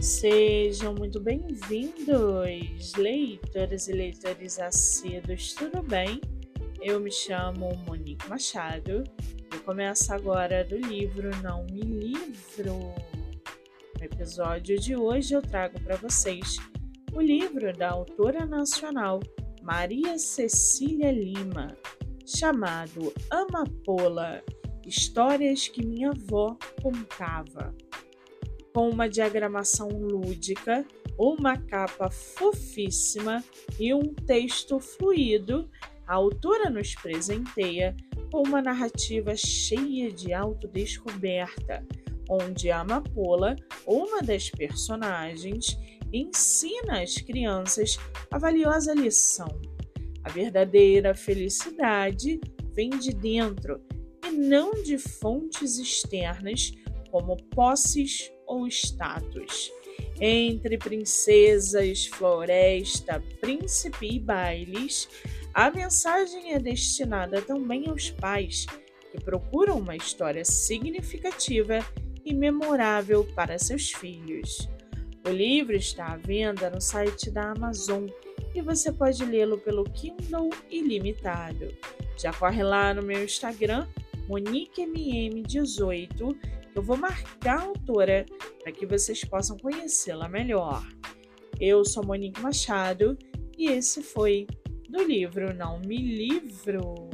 Sejam muito bem-vindos, leitores e leitores assíduos, tudo bem? Eu me chamo Monique Machado e começo agora do livro Não Me Livro. No episódio de hoje eu trago para vocês o livro da autora nacional Maria Cecília Lima, chamado Amapola Histórias que Minha Avó Contava com uma diagramação lúdica, uma capa fofíssima e um texto fluido, a autora nos presenteia com uma narrativa cheia de autodescoberta, onde a Amapola, uma das personagens, ensina às crianças a valiosa lição. A verdadeira felicidade vem de dentro e não de fontes externas como posses ou status. Entre princesas, floresta, príncipe e bailes, a mensagem é destinada também aos pais que procuram uma história significativa e memorável para seus filhos. O livro está à venda no site da Amazon e você pode lê-lo pelo Kindle ilimitado. Já corre lá no meu Instagram, MoniqueMM18, eu vou marcar a autora para que vocês possam conhecê-la melhor. Eu sou Monique Machado e esse foi do livro Não Me Livro.